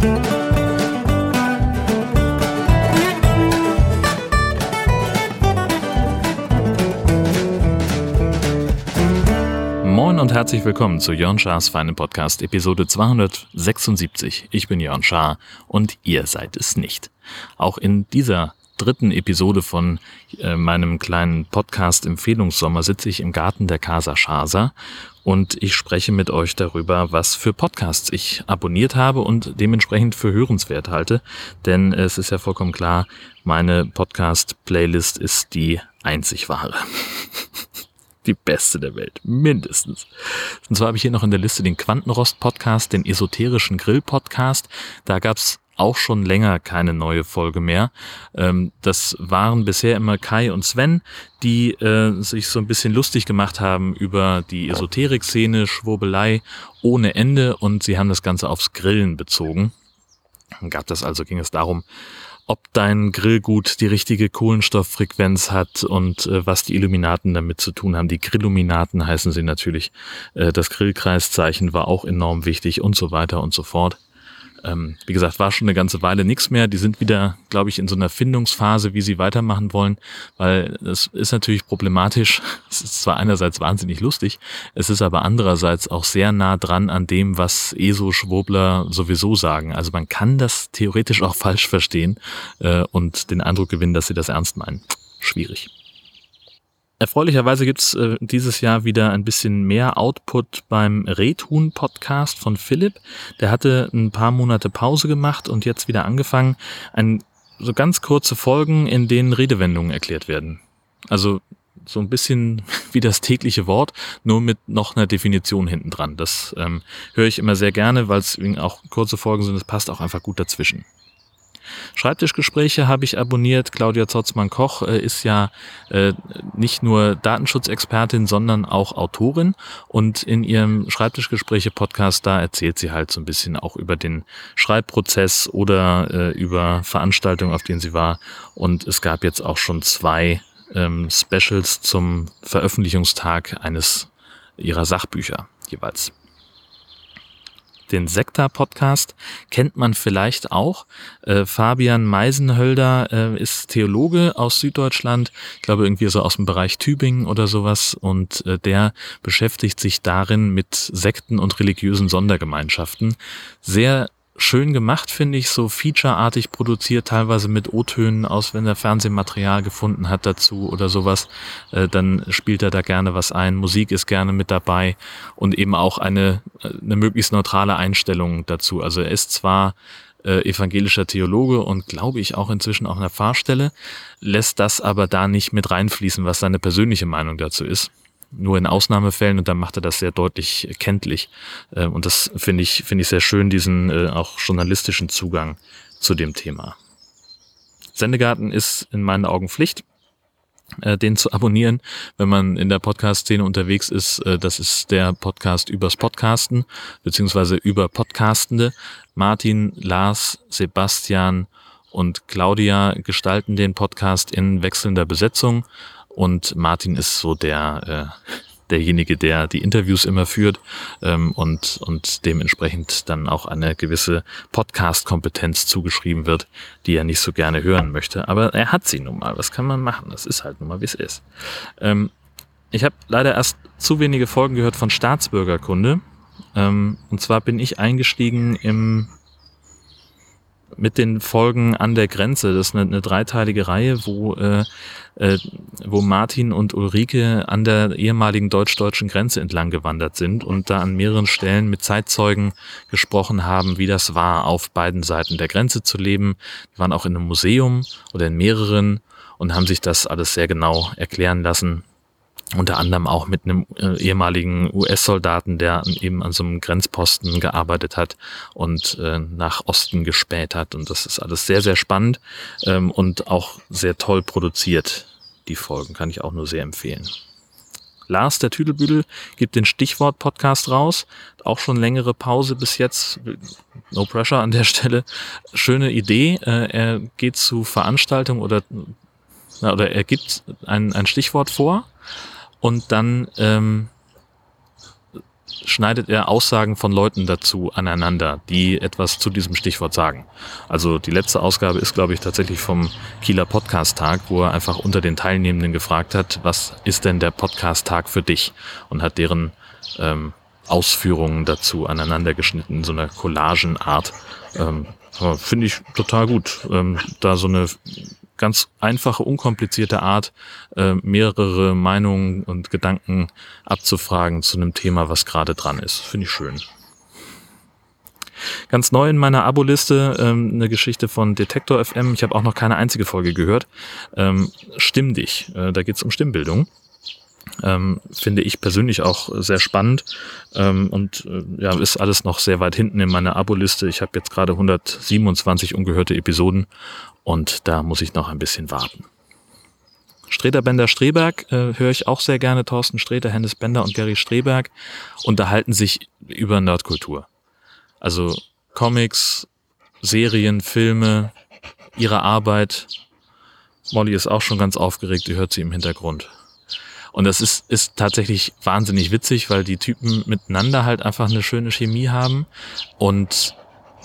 Moin und herzlich willkommen zu Jörn Schars Feinen Podcast, Episode 276. Ich bin Jörn Schaar und ihr seid es nicht. Auch in dieser dritten Episode von äh, meinem kleinen Podcast Empfehlungssommer sitze ich im Garten der Casa Schasa und ich spreche mit euch darüber, was für Podcasts ich abonniert habe und dementsprechend für hörenswert halte. Denn es ist ja vollkommen klar, meine Podcast-Playlist ist die einzig wahre. die beste der Welt, mindestens. Und zwar habe ich hier noch in der Liste den Quantenrost-Podcast, den esoterischen Grill-Podcast. Da gab's auch schon länger keine neue Folge mehr. Ähm, das waren bisher immer Kai und Sven, die äh, sich so ein bisschen lustig gemacht haben über die Esoterik-Szene, Schwurbelei ohne Ende und sie haben das Ganze aufs Grillen bezogen. Dann gab das also, ging es darum, ob dein Grillgut die richtige Kohlenstofffrequenz hat und äh, was die Illuminaten damit zu tun haben. Die Grilluminaten heißen sie natürlich. Äh, das Grillkreiszeichen war auch enorm wichtig und so weiter und so fort. Ähm, wie gesagt, war schon eine ganze Weile nichts mehr. Die sind wieder, glaube ich, in so einer Findungsphase, wie sie weitermachen wollen, weil es ist natürlich problematisch. Es ist zwar einerseits wahnsinnig lustig, es ist aber andererseits auch sehr nah dran an dem, was ESO-Schwurbler sowieso sagen. Also man kann das theoretisch auch falsch verstehen äh, und den Eindruck gewinnen, dass sie das ernst meinen. Schwierig. Erfreulicherweise gibt's äh, dieses Jahr wieder ein bisschen mehr Output beim Retun-Podcast von Philipp. Der hatte ein paar Monate Pause gemacht und jetzt wieder angefangen. Ein, so ganz kurze Folgen, in denen Redewendungen erklärt werden. Also so ein bisschen wie das tägliche Wort, nur mit noch einer Definition hinten dran. Das ähm, höre ich immer sehr gerne, weil es auch kurze Folgen sind. Es passt auch einfach gut dazwischen. Schreibtischgespräche habe ich abonniert. Claudia Zotzmann-Koch äh, ist ja äh, nicht nur Datenschutzexpertin, sondern auch Autorin. Und in ihrem Schreibtischgespräche-Podcast, da erzählt sie halt so ein bisschen auch über den Schreibprozess oder äh, über Veranstaltungen, auf denen sie war. Und es gab jetzt auch schon zwei ähm, Specials zum Veröffentlichungstag eines ihrer Sachbücher jeweils den Sekta-Podcast kennt man vielleicht auch. Äh, Fabian Meisenhölder äh, ist Theologe aus Süddeutschland, ich glaube irgendwie so aus dem Bereich Tübingen oder sowas und äh, der beschäftigt sich darin mit Sekten und religiösen Sondergemeinschaften. Sehr schön gemacht, finde ich, so featureartig produziert, teilweise mit O-Tönen aus, wenn er Fernsehmaterial gefunden hat dazu oder sowas, äh, dann spielt er da gerne was ein. Musik ist gerne mit dabei und eben auch eine, eine möglichst neutrale Einstellung dazu. Also er ist zwar äh, evangelischer Theologe und glaube ich auch inzwischen auch in der Pfarrstelle, lässt das aber da nicht mit reinfließen, was seine persönliche Meinung dazu ist nur in Ausnahmefällen und dann macht er das sehr deutlich kenntlich. Äh, und das finde ich, finde ich sehr schön, diesen äh, auch journalistischen Zugang zu dem Thema. Sendegarten ist in meinen Augen Pflicht, äh, den zu abonnieren, wenn man in der Podcast-Szene unterwegs ist. Das ist der Podcast übers Podcasten, beziehungsweise über Podcastende. Martin, Lars, Sebastian und Claudia gestalten den Podcast in wechselnder Besetzung und Martin ist so der, äh, derjenige, der die Interviews immer führt ähm, und, und dementsprechend dann auch eine gewisse Podcast-Kompetenz zugeschrieben wird, die er nicht so gerne hören möchte. Aber er hat sie nun mal. Was kann man machen? Das ist halt nun mal, wie es ist. Ähm, ich habe leider erst zu wenige Folgen gehört von Staatsbürgerkunde. Ähm, und zwar bin ich eingestiegen im mit den Folgen an der Grenze. Das ist eine, eine dreiteilige Reihe, wo, äh, äh, wo Martin und Ulrike an der ehemaligen deutsch-deutschen Grenze entlang gewandert sind und da an mehreren Stellen mit Zeitzeugen gesprochen haben, wie das war, auf beiden Seiten der Grenze zu leben. Die waren auch in einem Museum oder in mehreren und haben sich das alles sehr genau erklären lassen unter anderem auch mit einem äh, ehemaligen US-Soldaten, der eben an so einem Grenzposten gearbeitet hat und äh, nach Osten gespäht hat. Und das ist alles sehr, sehr spannend ähm, und auch sehr toll produziert. Die Folgen kann ich auch nur sehr empfehlen. Lars, der Tüdelbüdel, gibt den Stichwort-Podcast raus. Auch schon längere Pause bis jetzt. No pressure an der Stelle. Schöne Idee. Äh, er geht zu Veranstaltungen oder, oder er gibt ein, ein Stichwort vor und dann ähm, schneidet er Aussagen von Leuten dazu aneinander, die etwas zu diesem Stichwort sagen. Also die letzte Ausgabe ist, glaube ich, tatsächlich vom Kieler Podcast-Tag, wo er einfach unter den Teilnehmenden gefragt hat, was ist denn der Podcast-Tag für dich? Und hat deren ähm, Ausführungen dazu aneinander geschnitten in so einer Collagenart. Ähm, Finde ich total gut, ähm, da so eine ganz einfache, unkomplizierte Art, äh, mehrere Meinungen und Gedanken abzufragen zu einem Thema, was gerade dran ist. Finde ich schön. Ganz neu in meiner Abo-Liste ähm, eine Geschichte von Detektor FM. Ich habe auch noch keine einzige Folge gehört. Ähm, Stimm dich. Äh, da geht es um Stimmbildung. Ähm, finde ich persönlich auch sehr spannend ähm, und äh, ja, ist alles noch sehr weit hinten in meiner Abo-Liste. Ich habe jetzt gerade 127 ungehörte Episoden und da muss ich noch ein bisschen warten. Streter Bender Streberg äh, höre ich auch sehr gerne. Thorsten Streter, Hennes Bender und Gary Streberg unterhalten sich über Nerdkultur. Also Comics, Serien, Filme, ihre Arbeit. Molly ist auch schon ganz aufgeregt, die hört sie im Hintergrund. Und das ist, ist tatsächlich wahnsinnig witzig, weil die Typen miteinander halt einfach eine schöne Chemie haben und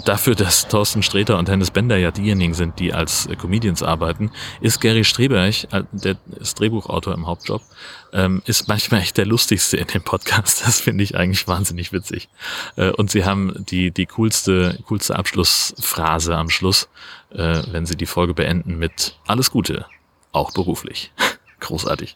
dafür, dass Thorsten Sträter und Hennes Bender ja diejenigen sind, die als äh, Comedians arbeiten, ist Gary Streberg, äh, der ist Drehbuchautor im Hauptjob, ähm, ist manchmal echt der lustigste in dem Podcast. Das finde ich eigentlich wahnsinnig witzig. Äh, und sie haben die, die coolste, coolste Abschlussphrase am Schluss, wenn sie die Folge beenden mit Alles Gute, auch beruflich. Großartig.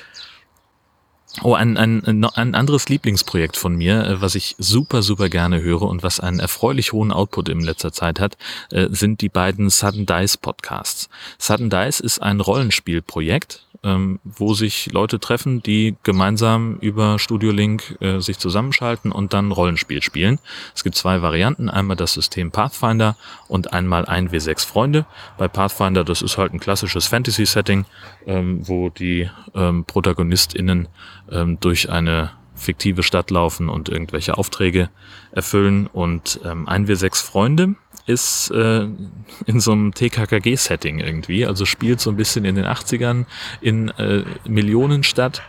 Oh, ein, ein, ein anderes Lieblingsprojekt von mir, äh, was ich super, super gerne höre und was einen erfreulich hohen Output in letzter Zeit hat, äh, sind die beiden Sudden Dice Podcasts. Sudden Dice ist ein Rollenspielprojekt, ähm, wo sich Leute treffen, die gemeinsam über Studio Link äh, sich zusammenschalten und dann Rollenspiel spielen. Es gibt zwei Varianten, einmal das System Pathfinder und einmal 1W6 Freunde. Bei Pathfinder, das ist halt ein klassisches Fantasy-Setting, ähm, wo die ähm, ProtagonistInnen ähm, durch eine fiktive Stadt laufen und irgendwelche Aufträge erfüllen. Und ähm, 1W6 Freunde ist äh, in so einem TKKG-Setting irgendwie, also spielt so ein bisschen in den 80ern in äh, Millionenstadt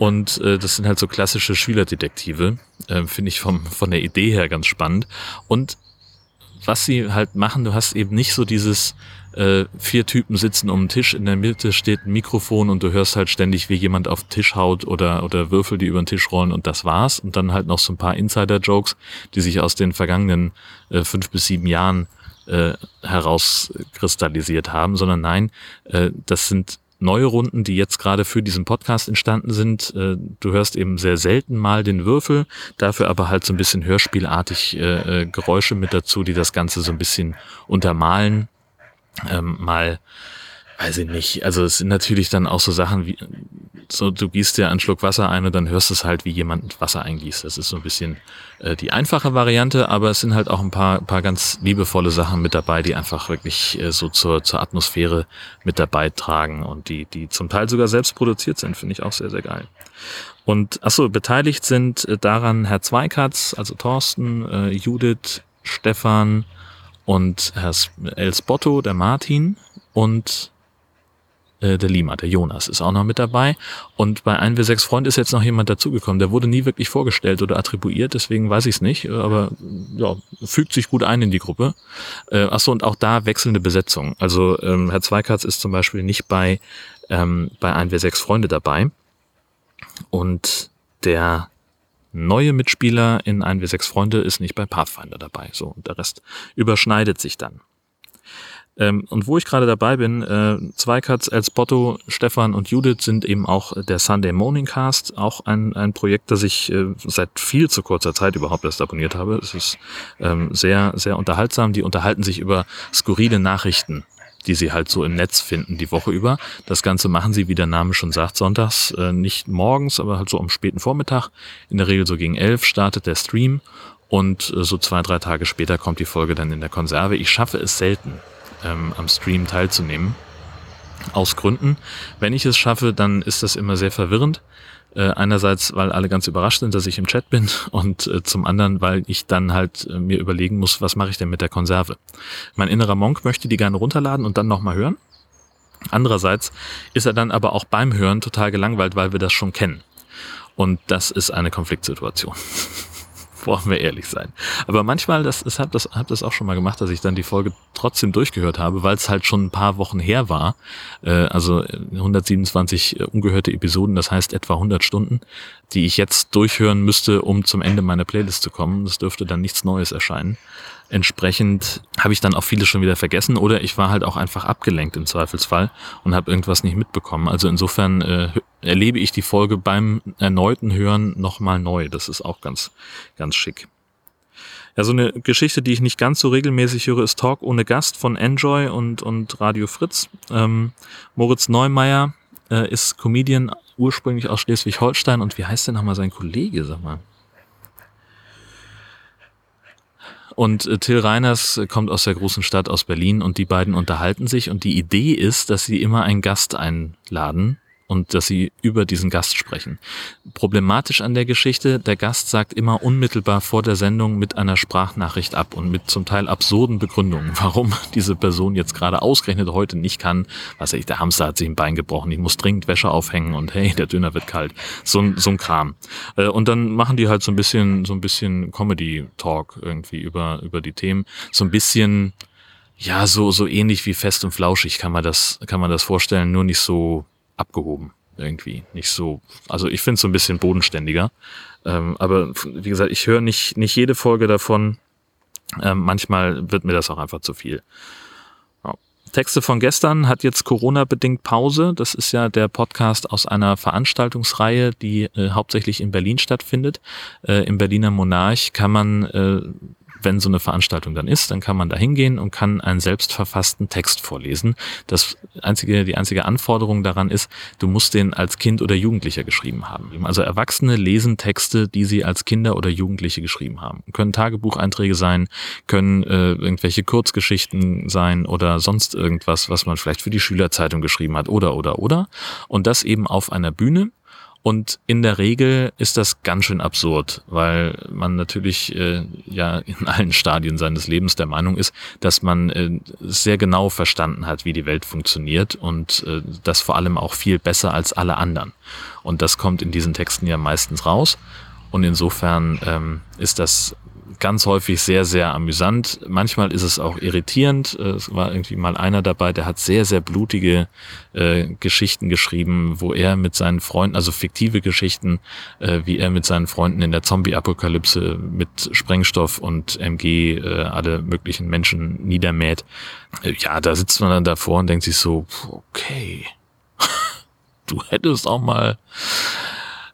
und äh, das sind halt so klassische Schülerdetektive, äh, finde ich vom, von der Idee her ganz spannend. Und was sie halt machen, du hast eben nicht so dieses äh, vier Typen sitzen um den Tisch, in der Mitte steht ein Mikrofon und du hörst halt ständig, wie jemand auf den Tisch haut oder, oder Würfel, die über den Tisch rollen und das war's. Und dann halt noch so ein paar Insider-Jokes, die sich aus den vergangenen äh, fünf bis sieben Jahren äh, herauskristallisiert haben, sondern nein, äh, das sind neue Runden, die jetzt gerade für diesen Podcast entstanden sind. Äh, du hörst eben sehr selten mal den Würfel, dafür aber halt so ein bisschen hörspielartig äh, äh Geräusche mit dazu, die das Ganze so ein bisschen untermalen ähm, mal, weiß ich nicht, also es sind natürlich dann auch so Sachen wie, so du gießt dir einen Schluck Wasser ein und dann hörst du es halt, wie jemand Wasser eingießt. Das ist so ein bisschen äh, die einfache Variante, aber es sind halt auch ein paar, paar ganz liebevolle Sachen mit dabei, die einfach wirklich äh, so zur, zur Atmosphäre mit dabei tragen und die, die zum Teil sogar selbst produziert sind, finde ich auch sehr, sehr geil. Und achso, beteiligt sind äh, daran Herr Zweikatz, also Thorsten, äh, Judith, Stefan, und Herr Elsbotto, der Martin und äh, der Lima, der Jonas ist auch noch mit dabei. Und bei 1W6 Freund ist jetzt noch jemand dazugekommen. Der wurde nie wirklich vorgestellt oder attribuiert, deswegen weiß ich es nicht. Aber ja, fügt sich gut ein in die Gruppe. Äh, achso, und auch da wechselnde Besetzung. Also ähm, Herr Zweikatz ist zum Beispiel nicht bei, ähm, bei 1W6 Freunde dabei. Und der neue Mitspieler in 1W6 Freunde ist nicht bei Pathfinder dabei. So, und der Rest überschneidet sich dann. Ähm, und wo ich gerade dabei bin, äh, Zweikatz, Elsbotto, Stefan und Judith sind eben auch der Sunday Morning Cast, auch ein, ein Projekt, das ich äh, seit viel zu kurzer Zeit überhaupt erst abonniert habe. Es ist ähm, sehr, sehr unterhaltsam. Die unterhalten sich über skurrile Nachrichten die sie halt so im Netz finden die Woche über. Das Ganze machen sie, wie der Name schon sagt, sonntags, äh, nicht morgens, aber halt so am späten Vormittag. In der Regel so gegen elf startet der Stream und äh, so zwei, drei Tage später kommt die Folge dann in der Konserve. Ich schaffe es selten, ähm, am Stream teilzunehmen. Aus Gründen. Wenn ich es schaffe, dann ist das immer sehr verwirrend. Äh, einerseits, weil alle ganz überrascht sind, dass ich im Chat bin und äh, zum anderen, weil ich dann halt äh, mir überlegen muss, was mache ich denn mit der Konserve. Mein innerer Monk möchte die gerne runterladen und dann nochmal hören. Andererseits ist er dann aber auch beim Hören total gelangweilt, weil wir das schon kennen. Und das ist eine Konfliktsituation. Wollen wir ehrlich sein. Aber manchmal, das, ich habe das, hab das auch schon mal gemacht, dass ich dann die Folge trotzdem durchgehört habe, weil es halt schon ein paar Wochen her war. Äh, also 127 äh, ungehörte Episoden, das heißt etwa 100 Stunden, die ich jetzt durchhören müsste, um zum Ende meiner Playlist zu kommen. Das dürfte dann nichts Neues erscheinen. Entsprechend habe ich dann auch vieles schon wieder vergessen oder ich war halt auch einfach abgelenkt im Zweifelsfall und habe irgendwas nicht mitbekommen. Also insofern äh, erlebe ich die Folge beim erneuten Hören nochmal neu. Das ist auch ganz, ganz schick. Ja, so eine Geschichte, die ich nicht ganz so regelmäßig höre, ist Talk ohne Gast von Enjoy und, und Radio Fritz. Ähm, Moritz Neumeier äh, ist Comedian ursprünglich aus Schleswig-Holstein und wie heißt denn nochmal sein Kollege, sag mal? Und äh, Till Reiners kommt aus der großen Stadt aus Berlin. Und die beiden unterhalten sich. Und die Idee ist, dass sie immer einen Gast einladen und dass sie über diesen Gast sprechen. Problematisch an der Geschichte, der Gast sagt immer unmittelbar vor der Sendung mit einer Sprachnachricht ab und mit zum Teil absurden Begründungen, warum diese Person jetzt gerade ausgerechnet heute nicht kann. Was ich, der Hamster hat sich ein Bein gebrochen, ich muss dringend Wäsche aufhängen und hey, der Döner wird kalt. So, ein so ein Kram. Äh, und dann machen die halt so ein bisschen, so ein bisschen Comedy-Talk irgendwie über, über die Themen. So ein bisschen, ja, so, so ähnlich wie fest und flauschig kann man das, kann man das vorstellen, nur nicht so abgehoben irgendwie. Nicht so, also ich finde es so ein bisschen bodenständiger. Ähm, aber wie gesagt, ich höre nicht, nicht jede Folge davon. Ähm, manchmal wird mir das auch einfach zu viel. Texte von gestern hat jetzt Corona-bedingt Pause. Das ist ja der Podcast aus einer Veranstaltungsreihe, die äh, hauptsächlich in Berlin stattfindet. Äh, Im Berliner Monarch kann man äh, wenn so eine Veranstaltung dann ist, dann kann man da hingehen und kann einen selbstverfassten Text vorlesen. Das einzige, die einzige Anforderung daran ist, du musst den als Kind oder Jugendlicher geschrieben haben. Also Erwachsene lesen Texte, die sie als Kinder oder Jugendliche geschrieben haben. Können Tagebucheinträge sein, können äh, irgendwelche Kurzgeschichten sein oder sonst irgendwas, was man vielleicht für die Schülerzeitung geschrieben hat oder oder oder. Und das eben auf einer Bühne und in der Regel ist das ganz schön absurd, weil man natürlich äh, ja in allen Stadien seines Lebens der Meinung ist, dass man äh, sehr genau verstanden hat, wie die Welt funktioniert und äh, das vor allem auch viel besser als alle anderen. Und das kommt in diesen Texten ja meistens raus. Und insofern ähm, ist das ganz häufig sehr, sehr amüsant. Manchmal ist es auch irritierend. Es war irgendwie mal einer dabei, der hat sehr, sehr blutige äh, Geschichten geschrieben, wo er mit seinen Freunden, also fiktive Geschichten, äh, wie er mit seinen Freunden in der Zombie-Apokalypse mit Sprengstoff und MG äh, alle möglichen Menschen niedermäht. Äh, ja, da sitzt man dann davor und denkt sich so, okay, du hättest auch mal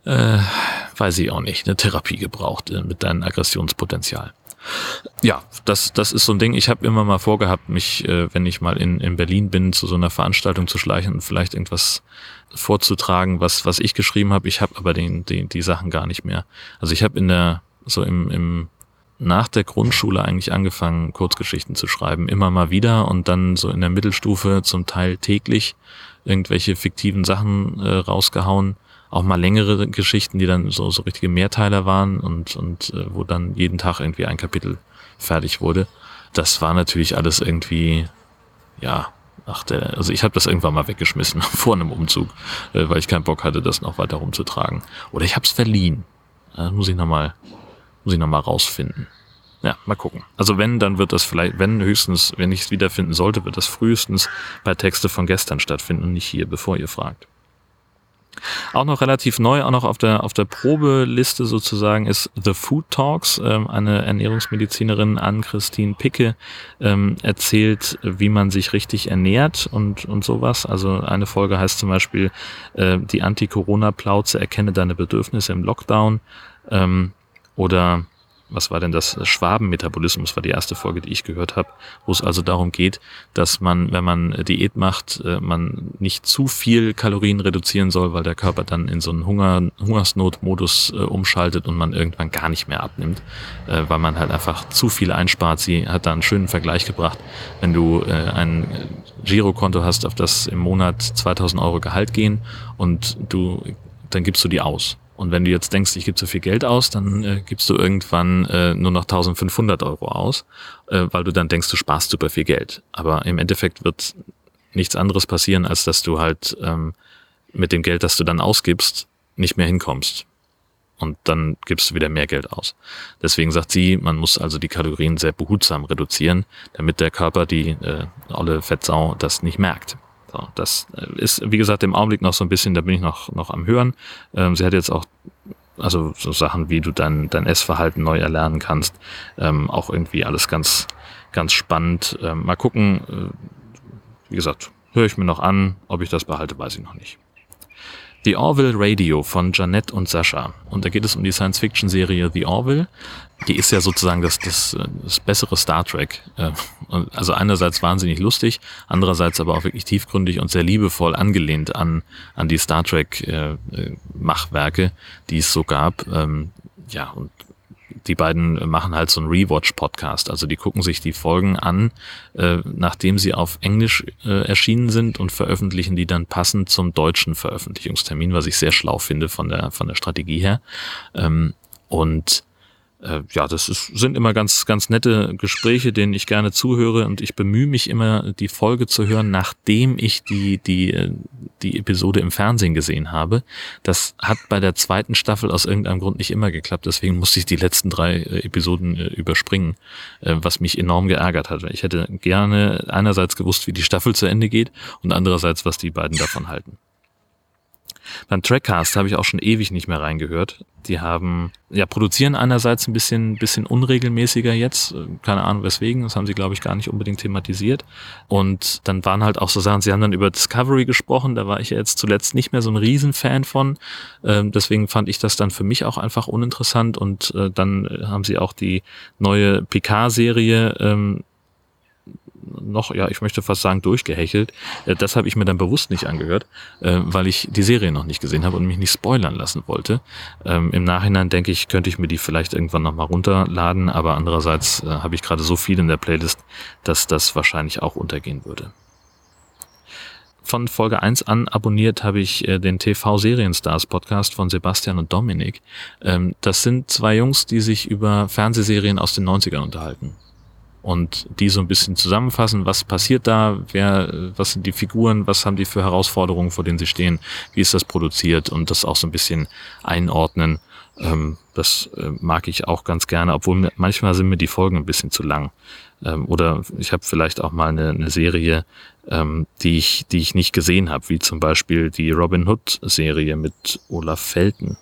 äh, weiß ich auch nicht, eine Therapie gebraucht äh, mit deinem Aggressionspotenzial. Ja, das, das ist so ein Ding. Ich habe immer mal vorgehabt, mich, äh, wenn ich mal in, in Berlin bin, zu so einer Veranstaltung zu schleichen und vielleicht irgendwas vorzutragen, was, was ich geschrieben habe. Ich habe aber den, den, die Sachen gar nicht mehr. Also ich habe in der, so im, im nach der Grundschule eigentlich angefangen, Kurzgeschichten zu schreiben. Immer mal wieder und dann so in der Mittelstufe zum Teil täglich irgendwelche fiktiven Sachen äh, rausgehauen auch mal längere Geschichten, die dann so, so richtige Mehrteiler waren und, und äh, wo dann jeden Tag irgendwie ein Kapitel fertig wurde. Das war natürlich alles irgendwie, ja, ach der, also ich habe das irgendwann mal weggeschmissen vor einem Umzug, äh, weil ich keinen Bock hatte, das noch weiter rumzutragen. Oder ich habe es verliehen. Das muss ich nochmal, muss ich nochmal rausfinden. Ja, mal gucken. Also wenn, dann wird das vielleicht, wenn höchstens, wenn ich es wiederfinden sollte, wird das frühestens bei Texte von gestern stattfinden und nicht hier, bevor ihr fragt. Auch noch relativ neu, auch noch auf der, auf der Probeliste sozusagen ist The Food Talks. Ähm, eine Ernährungsmedizinerin Ann-Christine Picke ähm, erzählt, wie man sich richtig ernährt und, und sowas. Also eine Folge heißt zum Beispiel äh, die Anti-Corona-Plauze, erkenne deine Bedürfnisse im Lockdown. Ähm, oder was war denn das? Schwabenmetabolismus war die erste Folge, die ich gehört habe, wo es also darum geht, dass man, wenn man Diät macht, äh, man nicht zu viel Kalorien reduzieren soll, weil der Körper dann in so einen Hunger, Hungersnotmodus äh, umschaltet und man irgendwann gar nicht mehr abnimmt, äh, weil man halt einfach zu viel einspart. Sie hat da einen schönen Vergleich gebracht. Wenn du ein Girokonto hast, auf das im Monat 2000 Euro Gehalt gehen und du, dann gibst du die aus und wenn du jetzt denkst, ich gebe zu viel Geld aus, dann äh, gibst du irgendwann äh, nur noch 1500 Euro aus, äh, weil du dann denkst, du sparst super viel Geld. Aber im Endeffekt wird nichts anderes passieren, als dass du halt ähm, mit dem Geld, das du dann ausgibst, nicht mehr hinkommst. Und dann gibst du wieder mehr Geld aus. Deswegen sagt sie, man muss also die Kalorien sehr behutsam reduzieren, damit der Körper, die äh, olle Fettsau, das nicht merkt. So, das äh, ist, wie gesagt, im Augenblick noch so ein bisschen, da bin ich noch, noch am Hören. Ähm, sie hat jetzt auch also so Sachen, wie du dein, dein Essverhalten neu erlernen kannst, ähm, auch irgendwie alles ganz, ganz spannend. Ähm, mal gucken, äh, wie gesagt, höre ich mir noch an, ob ich das behalte, weiß ich noch nicht. The Orville Radio von Janette und Sascha. Und da geht es um die Science-Fiction-Serie The Orville. Die ist ja sozusagen das, das, das bessere Star Trek. Äh, also einerseits wahnsinnig lustig, andererseits aber auch wirklich tiefgründig und sehr liebevoll angelehnt an, an die Star Trek-Machwerke, äh, die es so gab. Ähm, ja, und die beiden machen halt so einen Rewatch-Podcast. Also die gucken sich die Folgen an, äh, nachdem sie auf Englisch äh, erschienen sind und veröffentlichen die dann passend zum deutschen Veröffentlichungstermin, was ich sehr schlau finde von der, von der Strategie her. Ähm, und äh, ja, das ist, sind immer ganz, ganz nette Gespräche, denen ich gerne zuhöre und ich bemühe mich immer, die Folge zu hören, nachdem ich die, die, äh, die Episode im Fernsehen gesehen habe. Das hat bei der zweiten Staffel aus irgendeinem Grund nicht immer geklappt, deswegen musste ich die letzten drei äh, Episoden überspringen, was mich enorm geärgert hat. Ich hätte gerne einerseits gewusst, wie die Staffel zu Ende geht und andererseits, was die beiden davon halten. Beim Trackcast habe ich auch schon ewig nicht mehr reingehört. Die haben, ja, produzieren einerseits ein bisschen, bisschen unregelmäßiger jetzt. Keine Ahnung weswegen. Das haben sie, glaube ich, gar nicht unbedingt thematisiert. Und dann waren halt auch so Sachen, sie haben dann über Discovery gesprochen. Da war ich ja jetzt zuletzt nicht mehr so ein Riesenfan von. Ähm, deswegen fand ich das dann für mich auch einfach uninteressant. Und äh, dann haben sie auch die neue Picard-Serie ähm, noch, ja, ich möchte fast sagen, durchgehechelt. Äh, das habe ich mir dann bewusst nicht angehört, äh, weil ich die Serie noch nicht gesehen habe und mich nicht spoilern lassen wollte. Ähm, Im Nachhinein denke ich, könnte ich mir die vielleicht irgendwann nochmal runterladen, aber andererseits äh, habe ich gerade so viel in der Playlist, dass das wahrscheinlich auch untergehen würde von Folge 1 an abonniert habe ich den TV Serienstars Podcast von Sebastian und Dominik. Ähm, das sind zwei Jungs, die sich über Fernsehserien aus den 90ern unterhalten und die so ein bisschen zusammenfassen, was passiert da, wer, was sind die Figuren, was haben die für Herausforderungen, vor denen sie stehen, wie ist das produziert und das auch so ein bisschen einordnen. Ähm, das äh, mag ich auch ganz gerne, obwohl manchmal sind mir die Folgen ein bisschen zu lang. Ähm, oder ich habe vielleicht auch mal eine, eine Serie, ähm, die ich, die ich nicht gesehen habe, wie zum Beispiel die Robin Hood Serie mit Olaf Felten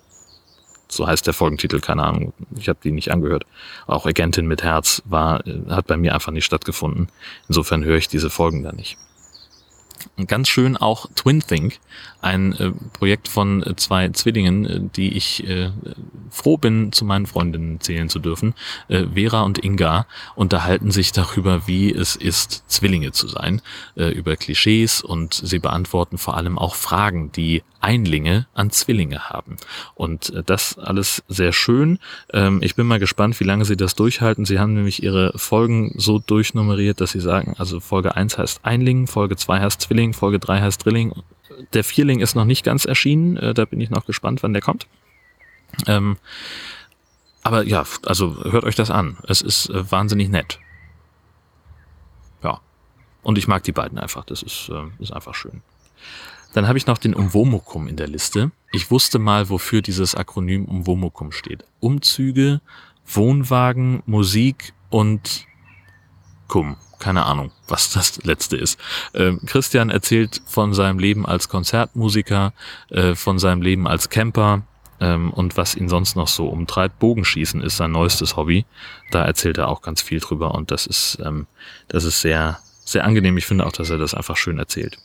so heißt der Folgentitel, keine Ahnung, ich habe die nicht angehört. Auch Agentin mit Herz war, hat bei mir einfach nicht stattgefunden. Insofern höre ich diese Folgen da nicht. Ganz schön auch Twin Think, ein äh, Projekt von äh, zwei Zwillingen, äh, die ich äh, froh bin, zu meinen Freundinnen zählen zu dürfen. Äh, Vera und Inga unterhalten sich darüber, wie es ist, Zwillinge zu sein, äh, über Klischees und sie beantworten vor allem auch Fragen, die Einlinge an Zwillinge haben. Und äh, das alles sehr schön. Ähm, ich bin mal gespannt, wie lange sie das durchhalten. Sie haben nämlich ihre Folgen so durchnummeriert, dass sie sagen, also Folge 1 heißt Einling, Folge 2 heißt Zwilling, Folge 3 heißt Drilling der Vierling ist noch nicht ganz erschienen. Äh, da bin ich noch gespannt, wann der kommt. Ähm, aber ja, also hört euch das an. Es ist äh, wahnsinnig nett. Ja. Und ich mag die beiden einfach. Das ist, ist einfach schön. Dann habe ich noch den Umwomukum in der Liste. Ich wusste mal, wofür dieses Akronym Umwomukum steht. Umzüge, Wohnwagen, Musik und Kum keine Ahnung, was das letzte ist. Ähm, Christian erzählt von seinem Leben als Konzertmusiker, äh, von seinem Leben als Camper ähm, und was ihn sonst noch so umtreibt. Bogenschießen ist sein neuestes Hobby. Da erzählt er auch ganz viel drüber und das ist, ähm, das ist sehr, sehr angenehm. Ich finde auch, dass er das einfach schön erzählt.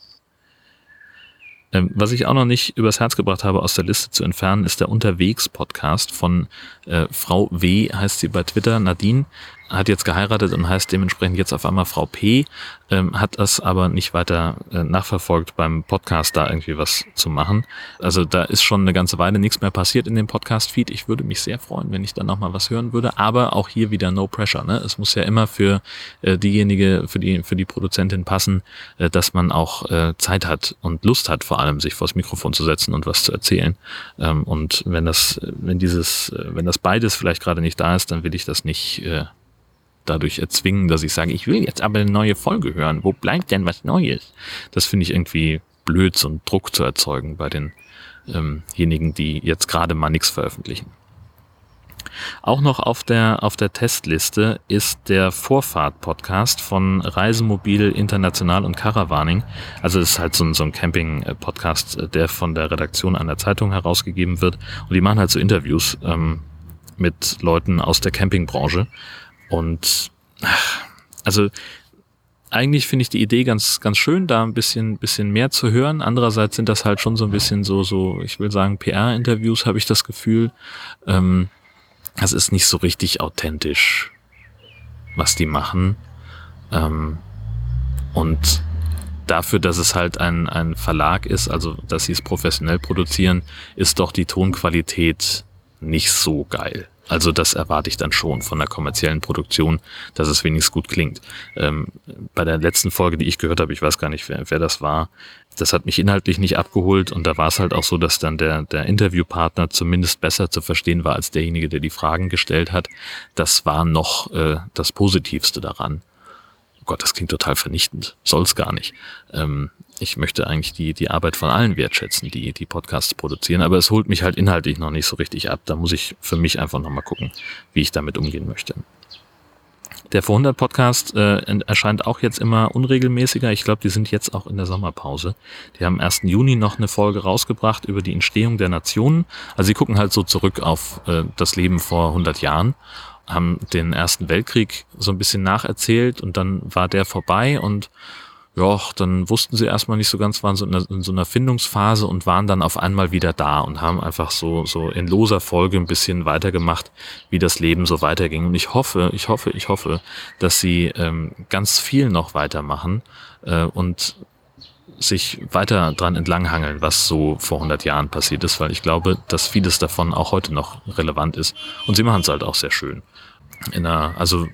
Ähm, was ich auch noch nicht übers Herz gebracht habe, aus der Liste zu entfernen, ist der Unterwegs-Podcast von äh, Frau W, heißt sie bei Twitter, Nadine hat jetzt geheiratet und heißt dementsprechend jetzt auf einmal Frau P, ähm, hat das aber nicht weiter äh, nachverfolgt beim Podcast da irgendwie was zu machen. Also da ist schon eine ganze Weile nichts mehr passiert in dem Podcast-Feed. Ich würde mich sehr freuen, wenn ich dann nochmal was hören würde. Aber auch hier wieder no pressure. Ne? Es muss ja immer für äh, diejenige, für die, für die Produzentin passen, äh, dass man auch äh, Zeit hat und Lust hat, vor allem sich vors Mikrofon zu setzen und was zu erzählen. Ähm, und wenn das, wenn dieses, äh, wenn das beides vielleicht gerade nicht da ist, dann will ich das nicht äh, dadurch erzwingen, dass ich sage, ich will jetzt aber eine neue Folge hören. Wo bleibt denn was Neues? Das finde ich irgendwie blöd, so einen Druck zu erzeugen bei den, ähm die jetzt gerade mal nichts veröffentlichen. Auch noch auf der, auf der Testliste ist der Vorfahrt-Podcast von Reisemobil International und Caravaning. Also es ist halt so ein, so ein Camping-Podcast, der von der Redaktion einer Zeitung herausgegeben wird. Und die machen halt so Interviews ähm, mit Leuten aus der Campingbranche. Und ach, also eigentlich finde ich die Idee ganz, ganz schön, da ein bisschen, bisschen mehr zu hören. Andererseits sind das halt schon so ein bisschen so, so, ich will sagen, PR-Interviews, habe ich das Gefühl. Ähm, das ist nicht so richtig authentisch, was die machen. Ähm, und dafür, dass es halt ein, ein Verlag ist, also dass sie es professionell produzieren, ist doch die Tonqualität nicht so geil. Also das erwarte ich dann schon von der kommerziellen Produktion, dass es wenigstens gut klingt. Ähm, bei der letzten Folge, die ich gehört habe, ich weiß gar nicht, wer, wer das war, das hat mich inhaltlich nicht abgeholt und da war es halt auch so, dass dann der, der Interviewpartner zumindest besser zu verstehen war als derjenige, der die Fragen gestellt hat. Das war noch äh, das Positivste daran. Oh Gott, das klingt total vernichtend. Soll's gar nicht. Ähm, ich möchte eigentlich die, die Arbeit von allen wertschätzen, die die Podcasts produzieren, aber es holt mich halt inhaltlich noch nicht so richtig ab. Da muss ich für mich einfach nochmal gucken, wie ich damit umgehen möchte. Der Vor 100 Podcast äh, erscheint auch jetzt immer unregelmäßiger. Ich glaube, die sind jetzt auch in der Sommerpause. Die haben am 1. Juni noch eine Folge rausgebracht über die Entstehung der Nationen. Also sie gucken halt so zurück auf äh, das Leben vor 100 Jahren haben den Ersten Weltkrieg so ein bisschen nacherzählt und dann war der vorbei und ja, dann wussten sie erstmal nicht so ganz, waren so in, in, so einer Findungsphase und waren dann auf einmal wieder da und haben einfach so, so in loser Folge ein bisschen weitergemacht, wie das Leben so weiterging. Und ich hoffe, ich hoffe, ich hoffe, dass sie ähm, ganz viel noch weitermachen äh, und sich weiter dran entlanghangeln, was so vor 100 Jahren passiert ist, weil ich glaube, dass vieles davon auch heute noch relevant ist. Und sie machen es halt auch sehr schön. In einer, also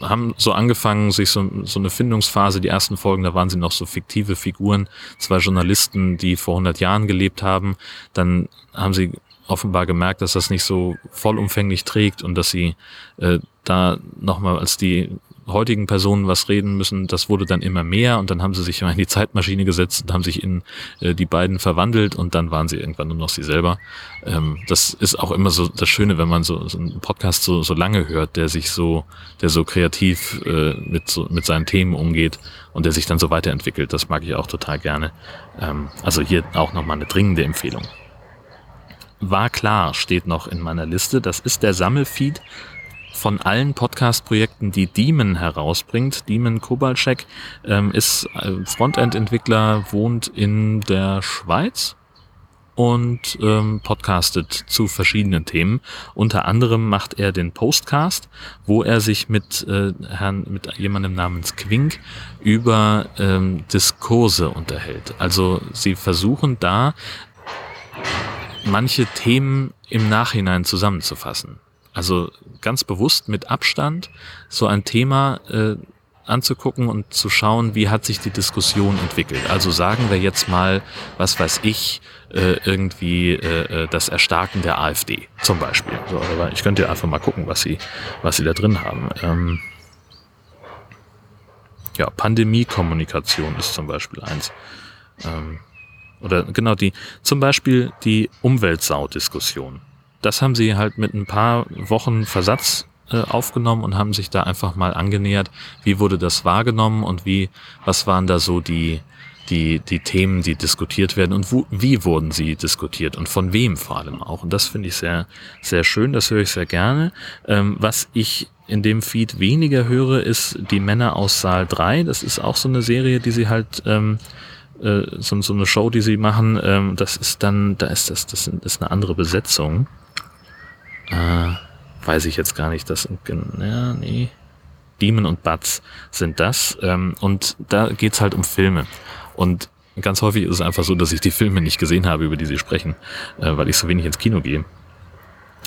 haben so angefangen, sich so, so eine Findungsphase, die ersten Folgen, da waren sie noch so fiktive Figuren, zwei Journalisten, die vor 100 Jahren gelebt haben. Dann haben sie offenbar gemerkt, dass das nicht so vollumfänglich trägt und dass sie äh, da nochmal als die heutigen Personen was reden müssen, das wurde dann immer mehr und dann haben sie sich in die Zeitmaschine gesetzt und haben sich in äh, die beiden verwandelt und dann waren sie irgendwann nur noch sie selber. Ähm, das ist auch immer so das Schöne, wenn man so, so einen Podcast so, so lange hört, der sich so, der so kreativ äh, mit, so, mit seinen Themen umgeht und der sich dann so weiterentwickelt. Das mag ich auch total gerne. Ähm, also hier auch nochmal eine dringende Empfehlung. War klar, steht noch in meiner Liste. Das ist der Sammelfeed von allen Podcast-Projekten, die Demon herausbringt. Demon Kobalczek ähm, ist äh, Frontend-Entwickler, wohnt in der Schweiz und ähm, podcastet zu verschiedenen Themen. Unter anderem macht er den Postcast, wo er sich mit äh, Herrn, mit jemandem namens Quink über ähm, Diskurse unterhält. Also sie versuchen da manche Themen im Nachhinein zusammenzufassen. Also ganz bewusst mit Abstand so ein Thema äh, anzugucken und zu schauen, wie hat sich die Diskussion entwickelt. Also sagen wir jetzt mal, was weiß ich, äh, irgendwie äh, äh das Erstarken der AfD zum Beispiel. So, aber ich könnte einfach mal gucken, was sie, was sie da drin haben. Ähm, ja, Pandemiekommunikation ist zum Beispiel eins. Ähm, oder genau die, zum Beispiel die Umweltsau-Diskussion das haben sie halt mit ein paar Wochen Versatz äh, aufgenommen und haben sich da einfach mal angenähert, wie wurde das wahrgenommen und wie, was waren da so die, die, die Themen, die diskutiert werden und wo, wie wurden sie diskutiert und von wem vor allem auch. Und das finde ich sehr, sehr schön, das höre ich sehr gerne. Ähm, was ich in dem Feed weniger höre, ist die Männer aus Saal 3. Das ist auch so eine Serie, die sie halt ähm, äh, so, so eine Show, die sie machen. Ähm, das ist dann, da ist das, das ist eine andere Besetzung. Äh, weiß ich jetzt gar nicht. Das ja, nee. Demon und Butts sind das. Ähm, und da geht's halt um Filme. Und ganz häufig ist es einfach so, dass ich die Filme nicht gesehen habe, über die sie sprechen, äh, weil ich so wenig ins Kino gehe.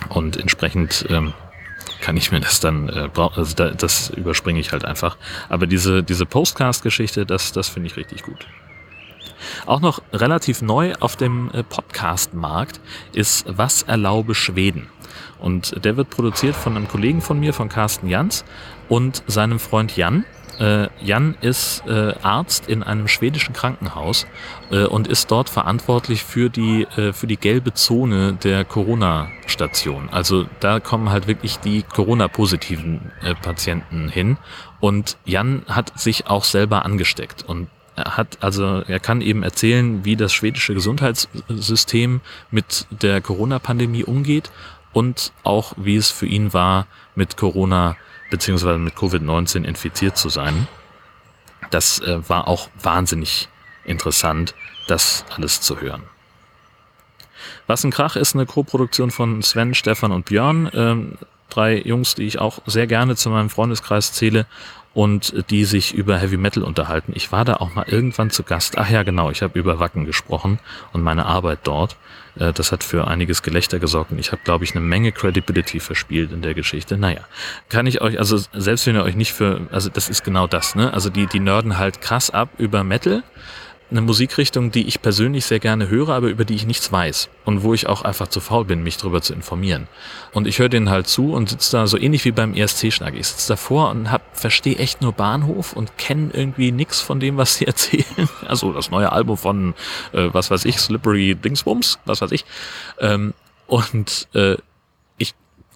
Und entsprechend ähm, kann ich mir das dann, äh, also da, das überspringe ich halt einfach. Aber diese, diese Postcast-Geschichte, das, das finde ich richtig gut. Auch noch relativ neu auf dem äh, Podcast-Markt ist Was erlaube Schweden? Und der wird produziert von einem Kollegen von mir, von Carsten Jans und seinem Freund Jan. Äh, Jan ist äh, Arzt in einem schwedischen Krankenhaus äh, und ist dort verantwortlich für die, äh, für die gelbe Zone der Corona-Station. Also da kommen halt wirklich die Corona-positiven äh, Patienten hin. Und Jan hat sich auch selber angesteckt und er hat also, er kann eben erzählen, wie das schwedische Gesundheitssystem mit der Corona-Pandemie umgeht und auch wie es für ihn war, mit Corona beziehungsweise mit Covid-19 infiziert zu sein. Das äh, war auch wahnsinnig interessant, das alles zu hören. Was ein Krach ist eine Co-Produktion von Sven, Stefan und Björn. Ähm, drei Jungs, die ich auch sehr gerne zu meinem Freundeskreis zähle und die sich über Heavy Metal unterhalten. Ich war da auch mal irgendwann zu Gast. Ach ja, genau, ich habe über Wacken gesprochen und meine Arbeit dort. Äh, das hat für einiges Gelächter gesorgt und ich habe, glaube ich, eine Menge Credibility verspielt in der Geschichte. Naja, kann ich euch, also selbst wenn ihr euch nicht für, also das ist genau das, ne? Also die, die nörden halt krass ab über Metal eine Musikrichtung, die ich persönlich sehr gerne höre, aber über die ich nichts weiß und wo ich auch einfach zu faul bin, mich darüber zu informieren. Und ich höre denen halt zu und sitze da so ähnlich wie beim ESC-Schnack. Ich sitze davor und hab, verstehe echt nur Bahnhof und kenne irgendwie nichts von dem, was sie erzählen. Also das neue Album von, äh, was weiß ich, Slippery Dingsbums, was weiß ich. Ähm, und äh,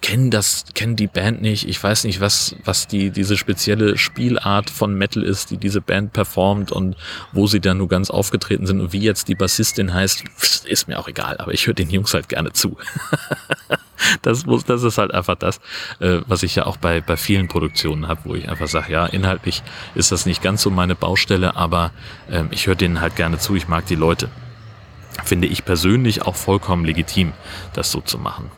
kenne das, kenne die Band nicht. Ich weiß nicht, was, was die, diese spezielle Spielart von Metal ist, die diese Band performt und wo sie da nur ganz aufgetreten sind und wie jetzt die Bassistin heißt, ist mir auch egal, aber ich höre den Jungs halt gerne zu. das muss, das ist halt einfach das, äh, was ich ja auch bei, bei vielen Produktionen habe, wo ich einfach sage, ja, inhaltlich ist das nicht ganz so meine Baustelle, aber äh, ich höre denen halt gerne zu, ich mag die Leute. Finde ich persönlich auch vollkommen legitim, das so zu machen.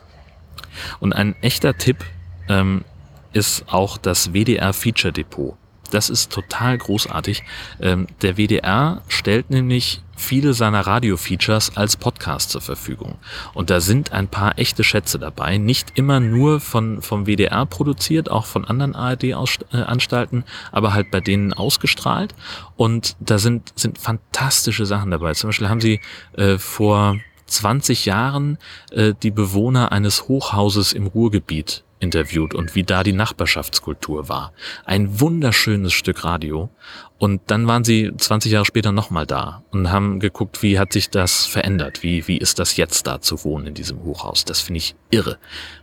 Und ein echter Tipp ähm, ist auch das WDR Feature Depot. Das ist total großartig. Ähm, der WDR stellt nämlich viele seiner Radio-Features als Podcast zur Verfügung. Und da sind ein paar echte Schätze dabei. Nicht immer nur von, vom WDR produziert, auch von anderen ARD-Anstalten, aber halt bei denen ausgestrahlt. Und da sind, sind fantastische Sachen dabei. Zum Beispiel haben sie äh, vor 20 Jahren äh, die Bewohner eines Hochhauses im Ruhrgebiet interviewt und wie da die Nachbarschaftskultur war. Ein wunderschönes Stück Radio. Und dann waren sie 20 Jahre später nochmal da und haben geguckt, wie hat sich das verändert? Wie, wie ist das jetzt da zu wohnen in diesem Hochhaus? Das finde ich irre.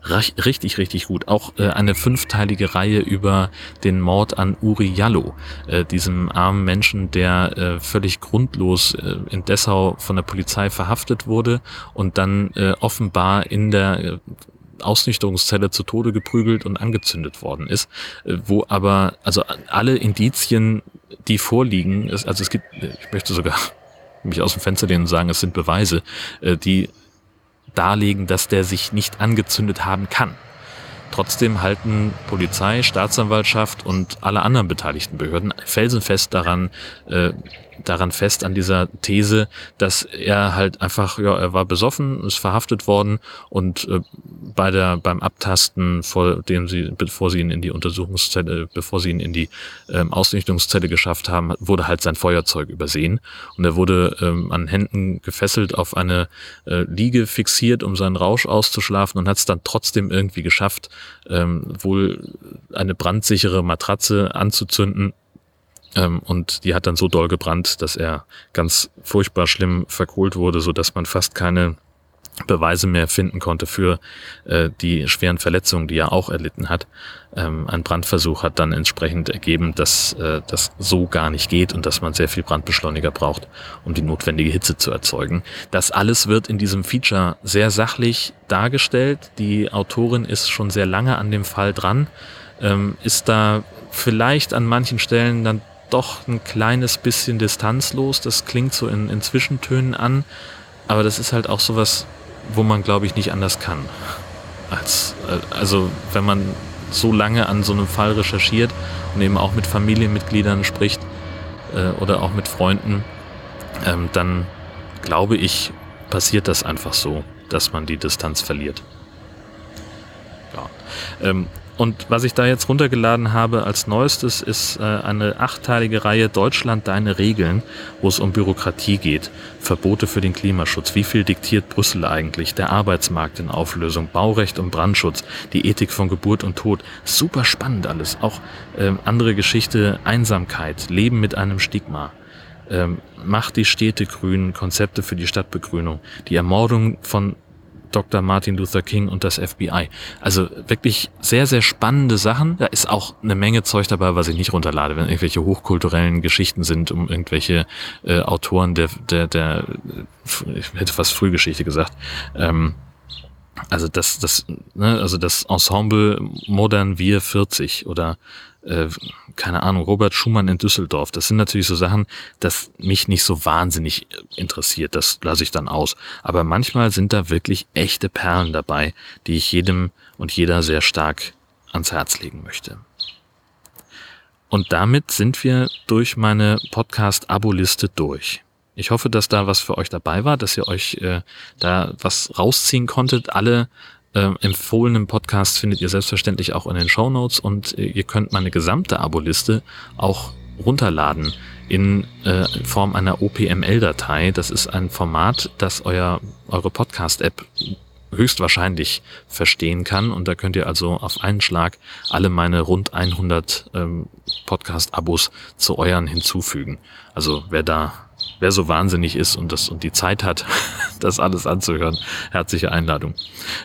Richtig, richtig gut. Auch äh, eine fünfteilige Reihe über den Mord an Uri Jallo, äh, diesem armen Menschen, der äh, völlig grundlos äh, in Dessau von der Polizei verhaftet wurde und dann äh, offenbar in der Ausnüchterungszelle zu Tode geprügelt und angezündet worden ist, äh, wo aber also alle Indizien, die vorliegen, also es gibt, ich möchte sogar mich aus dem Fenster lehnen und sagen, es sind Beweise, äh, die darlegen, dass der sich nicht angezündet haben kann. Trotzdem halten Polizei, Staatsanwaltschaft und alle anderen beteiligten Behörden felsenfest daran, äh, daran fest an dieser These, dass er halt einfach, ja, er war besoffen, ist verhaftet worden und äh, bei der beim Abtasten, vor dem sie, bevor sie ihn in die Untersuchungszelle, bevor sie ihn in die ähm, Ausrichtungszelle geschafft haben, wurde halt sein Feuerzeug übersehen. Und er wurde ähm, an Händen gefesselt auf eine äh, Liege fixiert, um seinen Rausch auszuschlafen und hat es dann trotzdem irgendwie geschafft, ähm, wohl eine brandsichere Matratze anzuzünden ähm, und die hat dann so doll gebrannt, dass er ganz furchtbar schlimm verkohlt wurde, so dass man fast keine Beweise mehr finden konnte für äh, die schweren Verletzungen, die er auch erlitten hat. Ähm, ein Brandversuch hat dann entsprechend ergeben, dass äh, das so gar nicht geht und dass man sehr viel Brandbeschleuniger braucht, um die notwendige Hitze zu erzeugen. Das alles wird in diesem Feature sehr sachlich dargestellt. Die Autorin ist schon sehr lange an dem Fall dran, ähm, ist da vielleicht an manchen Stellen dann doch ein kleines bisschen distanzlos. Das klingt so in, in Zwischentönen an, aber das ist halt auch sowas, wo man, glaube ich, nicht anders kann. Als, äh, also wenn man so lange an so einem Fall recherchiert und eben auch mit Familienmitgliedern spricht äh, oder auch mit Freunden, ähm, dann glaube ich, passiert das einfach so, dass man die Distanz verliert. Ja. Ähm, und was ich da jetzt runtergeladen habe als neuestes ist äh, eine achteilige Reihe Deutschland deine Regeln, wo es um Bürokratie geht, Verbote für den Klimaschutz, wie viel diktiert Brüssel eigentlich, der Arbeitsmarkt in Auflösung, Baurecht und Brandschutz, die Ethik von Geburt und Tod. Super spannend alles. Auch ähm, andere Geschichte, Einsamkeit, Leben mit einem Stigma. Ähm, macht die Städte grün, Konzepte für die Stadtbegrünung, die Ermordung von Dr. Martin Luther King und das FBI. Also wirklich sehr, sehr spannende Sachen. Da ist auch eine Menge Zeug dabei, was ich nicht runterlade, wenn irgendwelche hochkulturellen Geschichten sind, um irgendwelche äh, Autoren der, der, der, ich hätte fast Frühgeschichte gesagt. Ähm, also das, das, ne, also das Ensemble Modern Wir 40 oder äh, keine Ahnung, Robert Schumann in Düsseldorf. Das sind natürlich so Sachen, das mich nicht so wahnsinnig interessiert. Das lasse ich dann aus. Aber manchmal sind da wirklich echte Perlen dabei, die ich jedem und jeder sehr stark ans Herz legen möchte. Und damit sind wir durch meine Podcast-Abo-Liste durch. Ich hoffe, dass da was für euch dabei war, dass ihr euch äh, da was rausziehen konntet. Alle äh, empfohlenen Podcasts findet ihr selbstverständlich auch in den Show Notes und äh, ihr könnt meine gesamte Abo-Liste auch runterladen in äh, Form einer OPML-Datei. Das ist ein Format, das euer, eure Podcast-App höchstwahrscheinlich verstehen kann. Und da könnt ihr also auf einen Schlag alle meine rund 100 ähm, Podcast-Abos zu euren hinzufügen. Also wer da wer so wahnsinnig ist und das und die Zeit hat, das alles anzuhören, herzliche Einladung.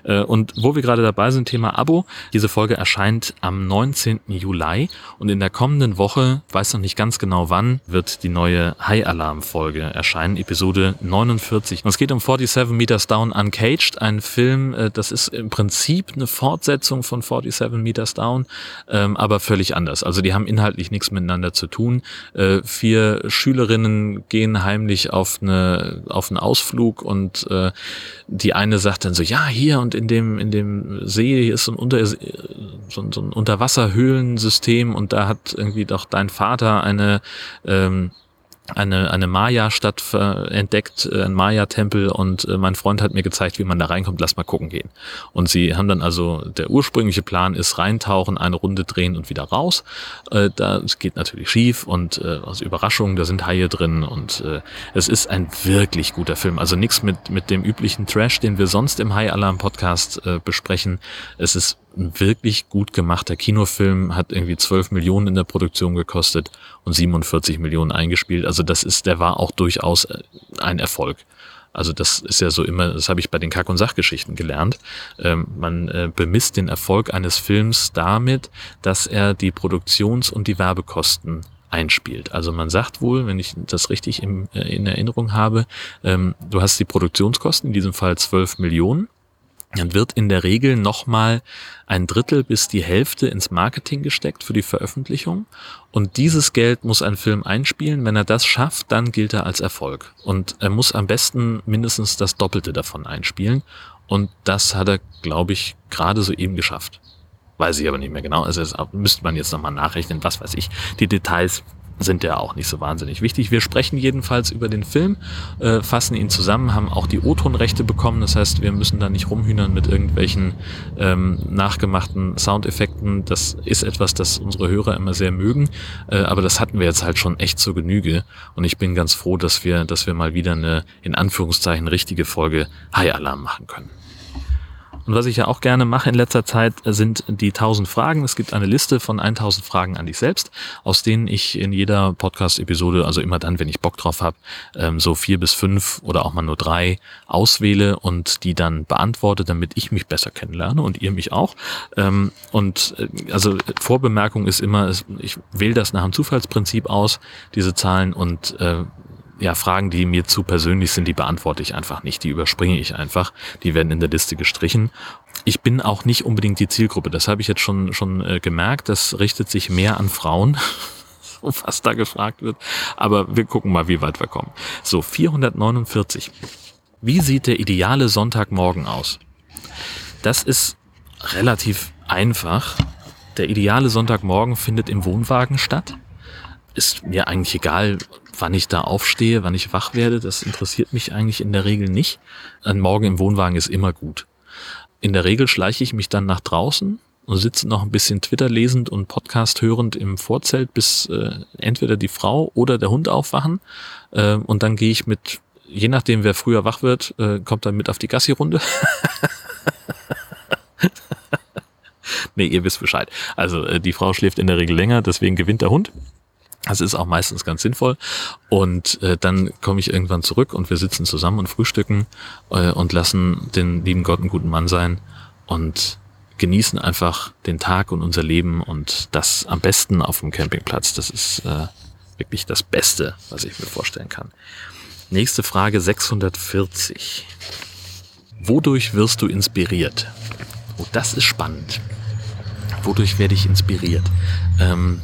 Äh, und wo wir gerade dabei sind, Thema Abo. Diese Folge erscheint am 19. Juli und in der kommenden Woche, weiß noch nicht ganz genau wann, wird die neue High Alarm Folge erscheinen, Episode 49. Und es geht um 47 Meters Down Uncaged, ein Film, äh, das ist im Prinzip eine Fortsetzung von 47 Meters Down, ähm, aber völlig anders. Also die haben inhaltlich nichts miteinander zu tun. Äh, vier Schülerinnen gehen heimlich auf eine auf einen Ausflug und äh, die eine sagt dann so ja hier und in dem in dem See ist so ein unter so, so ein Unterwasserhöhlensystem und da hat irgendwie doch dein Vater eine ähm, eine, eine Maya-Stadt entdeckt, äh, ein Maya-Tempel und äh, mein Freund hat mir gezeigt, wie man da reinkommt, lass mal gucken gehen. Und sie haben dann also, der ursprüngliche Plan ist reintauchen, eine Runde drehen und wieder raus. Äh, das geht natürlich schief und äh, aus Überraschungen, da sind Haie drin und äh, es ist ein wirklich guter Film. Also nichts mit, mit dem üblichen Trash, den wir sonst im High Alarm Podcast äh, besprechen. Es ist wirklich gut gemachter Kinofilm, hat irgendwie 12 Millionen in der Produktion gekostet und 47 Millionen eingespielt. Also das ist, der war auch durchaus äh, ein Erfolg. Also das ist ja so immer, das habe ich bei den Kack- und Sachgeschichten gelernt. Ähm, man äh, bemisst den Erfolg eines Films damit, dass er die Produktions- und die Werbekosten einspielt. Also man sagt wohl, wenn ich das richtig im, äh, in Erinnerung habe, ähm, du hast die Produktionskosten, in diesem Fall 12 Millionen dann wird in der Regel nochmal ein Drittel bis die Hälfte ins Marketing gesteckt für die Veröffentlichung. Und dieses Geld muss ein Film einspielen. Wenn er das schafft, dann gilt er als Erfolg. Und er muss am besten mindestens das Doppelte davon einspielen. Und das hat er, glaube ich, gerade so eben geschafft. Weiß ich aber nicht mehr genau. Also das müsste man jetzt nochmal nachrechnen, was weiß ich. Die Details sind ja auch nicht so wahnsinnig wichtig. Wir sprechen jedenfalls über den Film, äh, fassen ihn zusammen, haben auch die O-Ton-Rechte bekommen. Das heißt, wir müssen da nicht rumhühnern mit irgendwelchen ähm, nachgemachten Soundeffekten. Das ist etwas, das unsere Hörer immer sehr mögen. Äh, aber das hatten wir jetzt halt schon echt zur Genüge. Und ich bin ganz froh, dass wir, dass wir mal wieder eine, in Anführungszeichen, richtige Folge High Alarm machen können. Und was ich ja auch gerne mache in letzter Zeit, sind die 1000 Fragen. Es gibt eine Liste von 1000 Fragen an dich selbst, aus denen ich in jeder Podcast-Episode, also immer dann, wenn ich Bock drauf habe, ähm, so vier bis fünf oder auch mal nur drei auswähle und die dann beantworte, damit ich mich besser kennenlerne und ihr mich auch. Ähm, und äh, also Vorbemerkung ist immer, ich wähle das nach dem Zufallsprinzip aus, diese Zahlen und äh, ja, Fragen, die mir zu persönlich sind, die beantworte ich einfach nicht. Die überspringe ich einfach. Die werden in der Liste gestrichen. Ich bin auch nicht unbedingt die Zielgruppe. Das habe ich jetzt schon, schon äh, gemerkt. Das richtet sich mehr an Frauen. was da gefragt wird. Aber wir gucken mal, wie weit wir kommen. So, 449. Wie sieht der ideale Sonntagmorgen aus? Das ist relativ einfach. Der ideale Sonntagmorgen findet im Wohnwagen statt. Ist mir eigentlich egal, wann ich da aufstehe, wann ich wach werde, das interessiert mich eigentlich in der Regel nicht. Ein Morgen im Wohnwagen ist immer gut. In der Regel schleiche ich mich dann nach draußen, und sitze noch ein bisschen Twitter lesend und Podcast hörend im Vorzelt, bis äh, entweder die Frau oder der Hund aufwachen. Äh, und dann gehe ich mit, je nachdem wer früher wach wird, äh, kommt dann mit auf die Gassi-Runde. nee, ihr wisst Bescheid. Also äh, die Frau schläft in der Regel länger, deswegen gewinnt der Hund. Das ist auch meistens ganz sinnvoll. Und äh, dann komme ich irgendwann zurück und wir sitzen zusammen und frühstücken äh, und lassen den lieben Gott einen guten Mann sein und genießen einfach den Tag und unser Leben und das am besten auf dem Campingplatz. Das ist äh, wirklich das Beste, was ich mir vorstellen kann. Nächste Frage 640. Wodurch wirst du inspiriert? Oh, das ist spannend. Wodurch werde ich inspiriert? Ähm,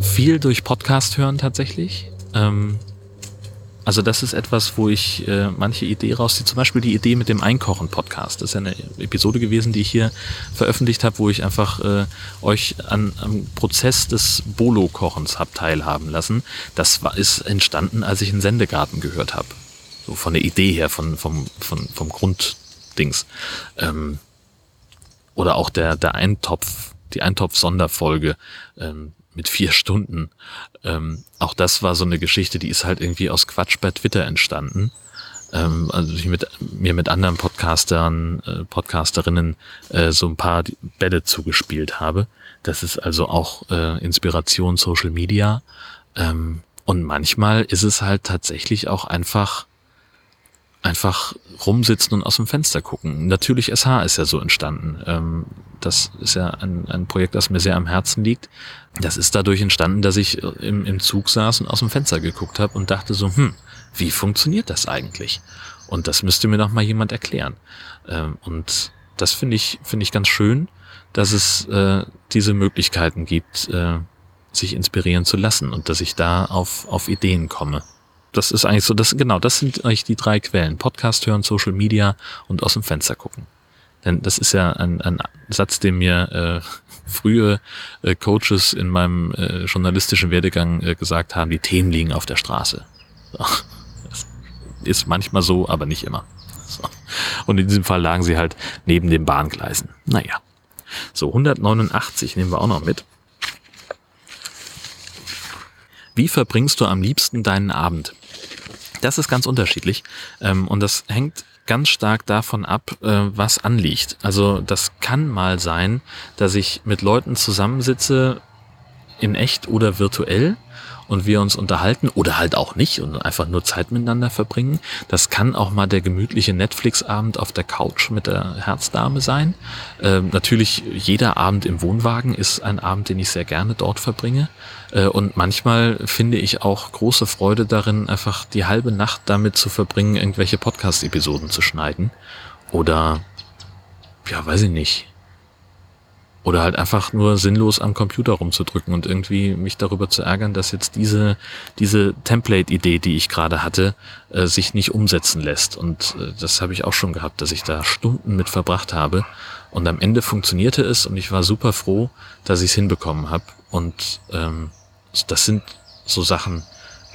viel durch Podcast hören tatsächlich. Ähm, also das ist etwas, wo ich äh, manche Idee rausziehe. Zum Beispiel die Idee mit dem Einkochen-Podcast. Das ist ja eine Episode gewesen, die ich hier veröffentlicht habe, wo ich einfach äh, euch an, am Prozess des Bolo-Kochens hab teilhaben lassen. Das war, ist entstanden, als ich einen Sendegarten gehört habe. So von der Idee her, von, vom, von, vom Grunddings. Ähm, oder auch der, der Eintopf, die Eintopf-Sonderfolge. Ähm, mit vier Stunden. Ähm, auch das war so eine Geschichte, die ist halt irgendwie aus Quatsch bei Twitter entstanden. Ähm, also ich mit, mir mit anderen Podcastern, äh, Podcasterinnen äh, so ein paar Bälle zugespielt habe. Das ist also auch äh, Inspiration Social Media. Ähm, und manchmal ist es halt tatsächlich auch einfach einfach rumsitzen und aus dem Fenster gucken. Natürlich SH ist ja so entstanden. Ähm, das ist ja ein, ein Projekt, das mir sehr am Herzen liegt. Das ist dadurch entstanden, dass ich im, im Zug saß und aus dem Fenster geguckt habe und dachte so, hm, wie funktioniert das eigentlich? Und das müsste mir doch mal jemand erklären. Ähm, und das finde ich, finde ich ganz schön, dass es äh, diese Möglichkeiten gibt, äh, sich inspirieren zu lassen und dass ich da auf, auf Ideen komme das ist eigentlich so, das, genau, das sind eigentlich die drei Quellen. Podcast hören, Social Media und aus dem Fenster gucken. Denn das ist ja ein, ein Satz, den mir äh, frühe äh, Coaches in meinem äh, journalistischen Werdegang äh, gesagt haben, die Themen liegen auf der Straße. Das ist manchmal so, aber nicht immer. So. Und in diesem Fall lagen sie halt neben den Bahngleisen. Naja. So, 189 nehmen wir auch noch mit. Wie verbringst du am liebsten deinen Abend? Das ist ganz unterschiedlich ähm, und das hängt ganz stark davon ab, äh, was anliegt. Also das kann mal sein, dass ich mit Leuten zusammensitze, in echt oder virtuell und wir uns unterhalten oder halt auch nicht und einfach nur Zeit miteinander verbringen. Das kann auch mal der gemütliche Netflix-Abend auf der Couch mit der Herzdame sein. Ähm, natürlich jeder Abend im Wohnwagen ist ein Abend, den ich sehr gerne dort verbringe. Äh, und manchmal finde ich auch große Freude darin, einfach die halbe Nacht damit zu verbringen, irgendwelche Podcast-Episoden zu schneiden. Oder, ja, weiß ich nicht, oder halt einfach nur sinnlos am Computer rumzudrücken und irgendwie mich darüber zu ärgern, dass jetzt diese, diese Template-Idee, die ich gerade hatte, äh, sich nicht umsetzen lässt. Und äh, das habe ich auch schon gehabt, dass ich da Stunden mit verbracht habe. Und am Ende funktionierte es und ich war super froh, dass ich es hinbekommen habe. Und ähm, das sind so Sachen,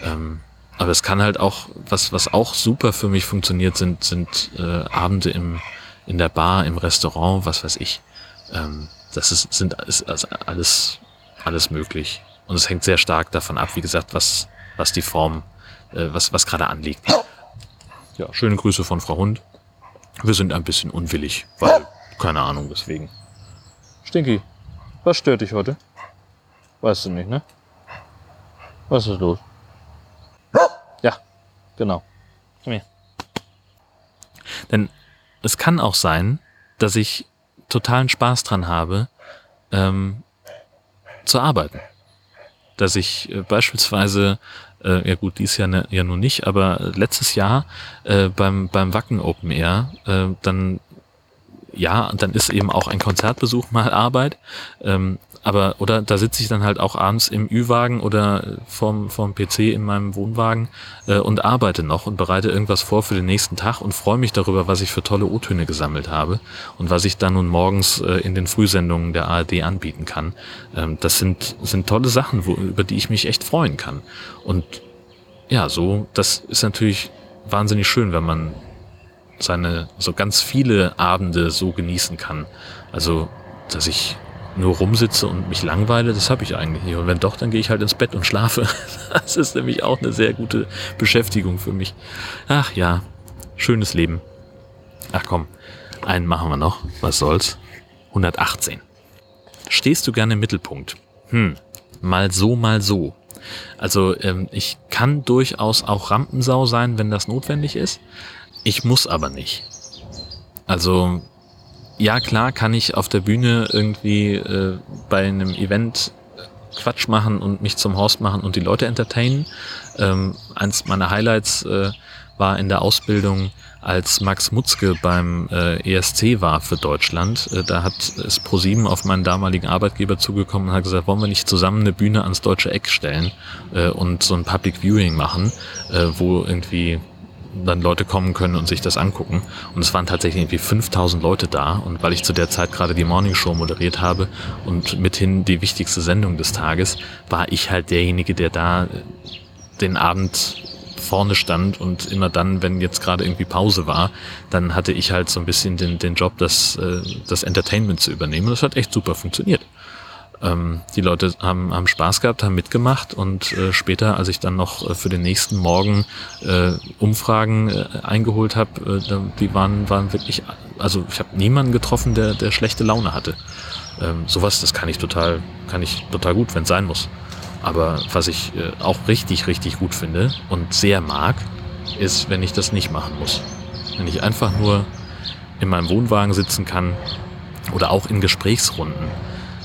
ähm, aber es kann halt auch, was, was auch super für mich funktioniert, sind, sind äh, Abende im, in der Bar, im Restaurant, was weiß ich. Ähm, das ist, sind ist also alles, alles möglich. Und es hängt sehr stark davon ab, wie gesagt, was, was die Form, äh, was, was gerade anliegt. Ja, schöne Grüße von Frau Hund. Wir sind ein bisschen unwillig, weil, keine Ahnung, deswegen. Stinky, was stört dich heute? Weißt du nicht, ne? Was ist los? Ja, genau. Komm her. Denn es kann auch sein, dass ich totalen Spaß dran habe, ähm, zu arbeiten. Dass ich äh, beispielsweise, äh, ja gut, dies Jahr ne, ja nun nicht, aber letztes Jahr äh, beim, beim Wacken Open Air äh, dann ja, dann ist eben auch ein Konzertbesuch mal Arbeit. Ähm, aber, oder da sitze ich dann halt auch abends im Ü-Wagen oder vorm, vorm PC in meinem Wohnwagen äh, und arbeite noch und bereite irgendwas vor für den nächsten Tag und freue mich darüber, was ich für tolle O-Töne gesammelt habe und was ich dann nun morgens äh, in den Frühsendungen der ARD anbieten kann. Ähm, das sind, sind tolle Sachen, wo, über die ich mich echt freuen kann. Und ja, so, das ist natürlich wahnsinnig schön, wenn man seine so ganz viele Abende so genießen kann. Also, dass ich nur rumsitze und mich langweile, das habe ich eigentlich nicht. Und wenn doch, dann gehe ich halt ins Bett und schlafe. Das ist nämlich auch eine sehr gute Beschäftigung für mich. Ach ja, schönes Leben. Ach komm, einen machen wir noch. Was soll's? 118. Stehst du gerne im Mittelpunkt? Hm, mal so, mal so. Also ähm, ich kann durchaus auch Rampensau sein, wenn das notwendig ist. Ich muss aber nicht. Also ja, klar kann ich auf der Bühne irgendwie äh, bei einem Event Quatsch machen und mich zum Horst machen und die Leute entertainen. Ähm, eins meiner Highlights äh, war in der Ausbildung, als Max Mutzke beim äh, ESC war für Deutschland. Äh, da hat es ProSieben auf meinen damaligen Arbeitgeber zugekommen und hat gesagt, wollen wir nicht zusammen eine Bühne ans deutsche Eck stellen äh, und so ein Public Viewing machen, äh, wo irgendwie dann Leute kommen können und sich das angucken. Und es waren tatsächlich irgendwie 5000 Leute da. Und weil ich zu der Zeit gerade die Morning Show moderiert habe und mithin die wichtigste Sendung des Tages, war ich halt derjenige, der da den Abend vorne stand und immer dann, wenn jetzt gerade irgendwie Pause war, dann hatte ich halt so ein bisschen den, den Job, das, äh, das Entertainment zu übernehmen. Das hat echt super funktioniert. Ähm, die Leute haben, haben Spaß gehabt, haben mitgemacht und äh, später, als ich dann noch äh, für den nächsten Morgen äh, Umfragen äh, eingeholt habe, äh, die waren, waren wirklich, also ich habe niemanden getroffen, der, der schlechte Laune hatte. Ähm, sowas, das kann ich total, kann ich total gut, wenn es sein muss. Aber was ich äh, auch richtig, richtig gut finde und sehr mag, ist, wenn ich das nicht machen muss. Wenn ich einfach nur in meinem Wohnwagen sitzen kann oder auch in Gesprächsrunden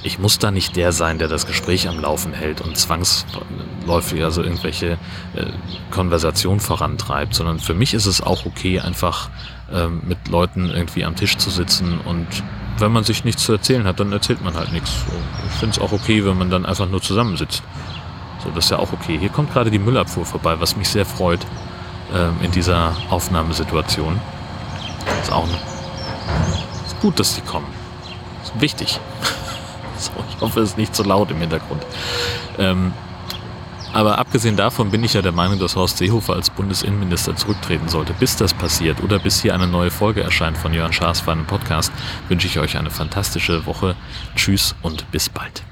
ich muss da nicht der sein, der das Gespräch am Laufen hält und zwangsläufig also irgendwelche äh, Konversationen vorantreibt, sondern für mich ist es auch okay, einfach ähm, mit Leuten irgendwie am Tisch zu sitzen und wenn man sich nichts zu erzählen hat, dann erzählt man halt nichts. Ich finde es auch okay, wenn man dann einfach nur zusammensitzt. So, das ist ja auch okay. Hier kommt gerade die Müllabfuhr vorbei, was mich sehr freut ähm, in dieser Aufnahmesituation. Ist auch ist gut, dass die kommen. Ist wichtig. So, ich hoffe, es ist nicht zu laut im Hintergrund. Ähm, aber abgesehen davon bin ich ja der Meinung, dass Horst Seehofer als Bundesinnenminister zurücktreten sollte. Bis das passiert oder bis hier eine neue Folge erscheint von Jörn Schaas für einen Podcast, wünsche ich euch eine fantastische Woche. Tschüss und bis bald.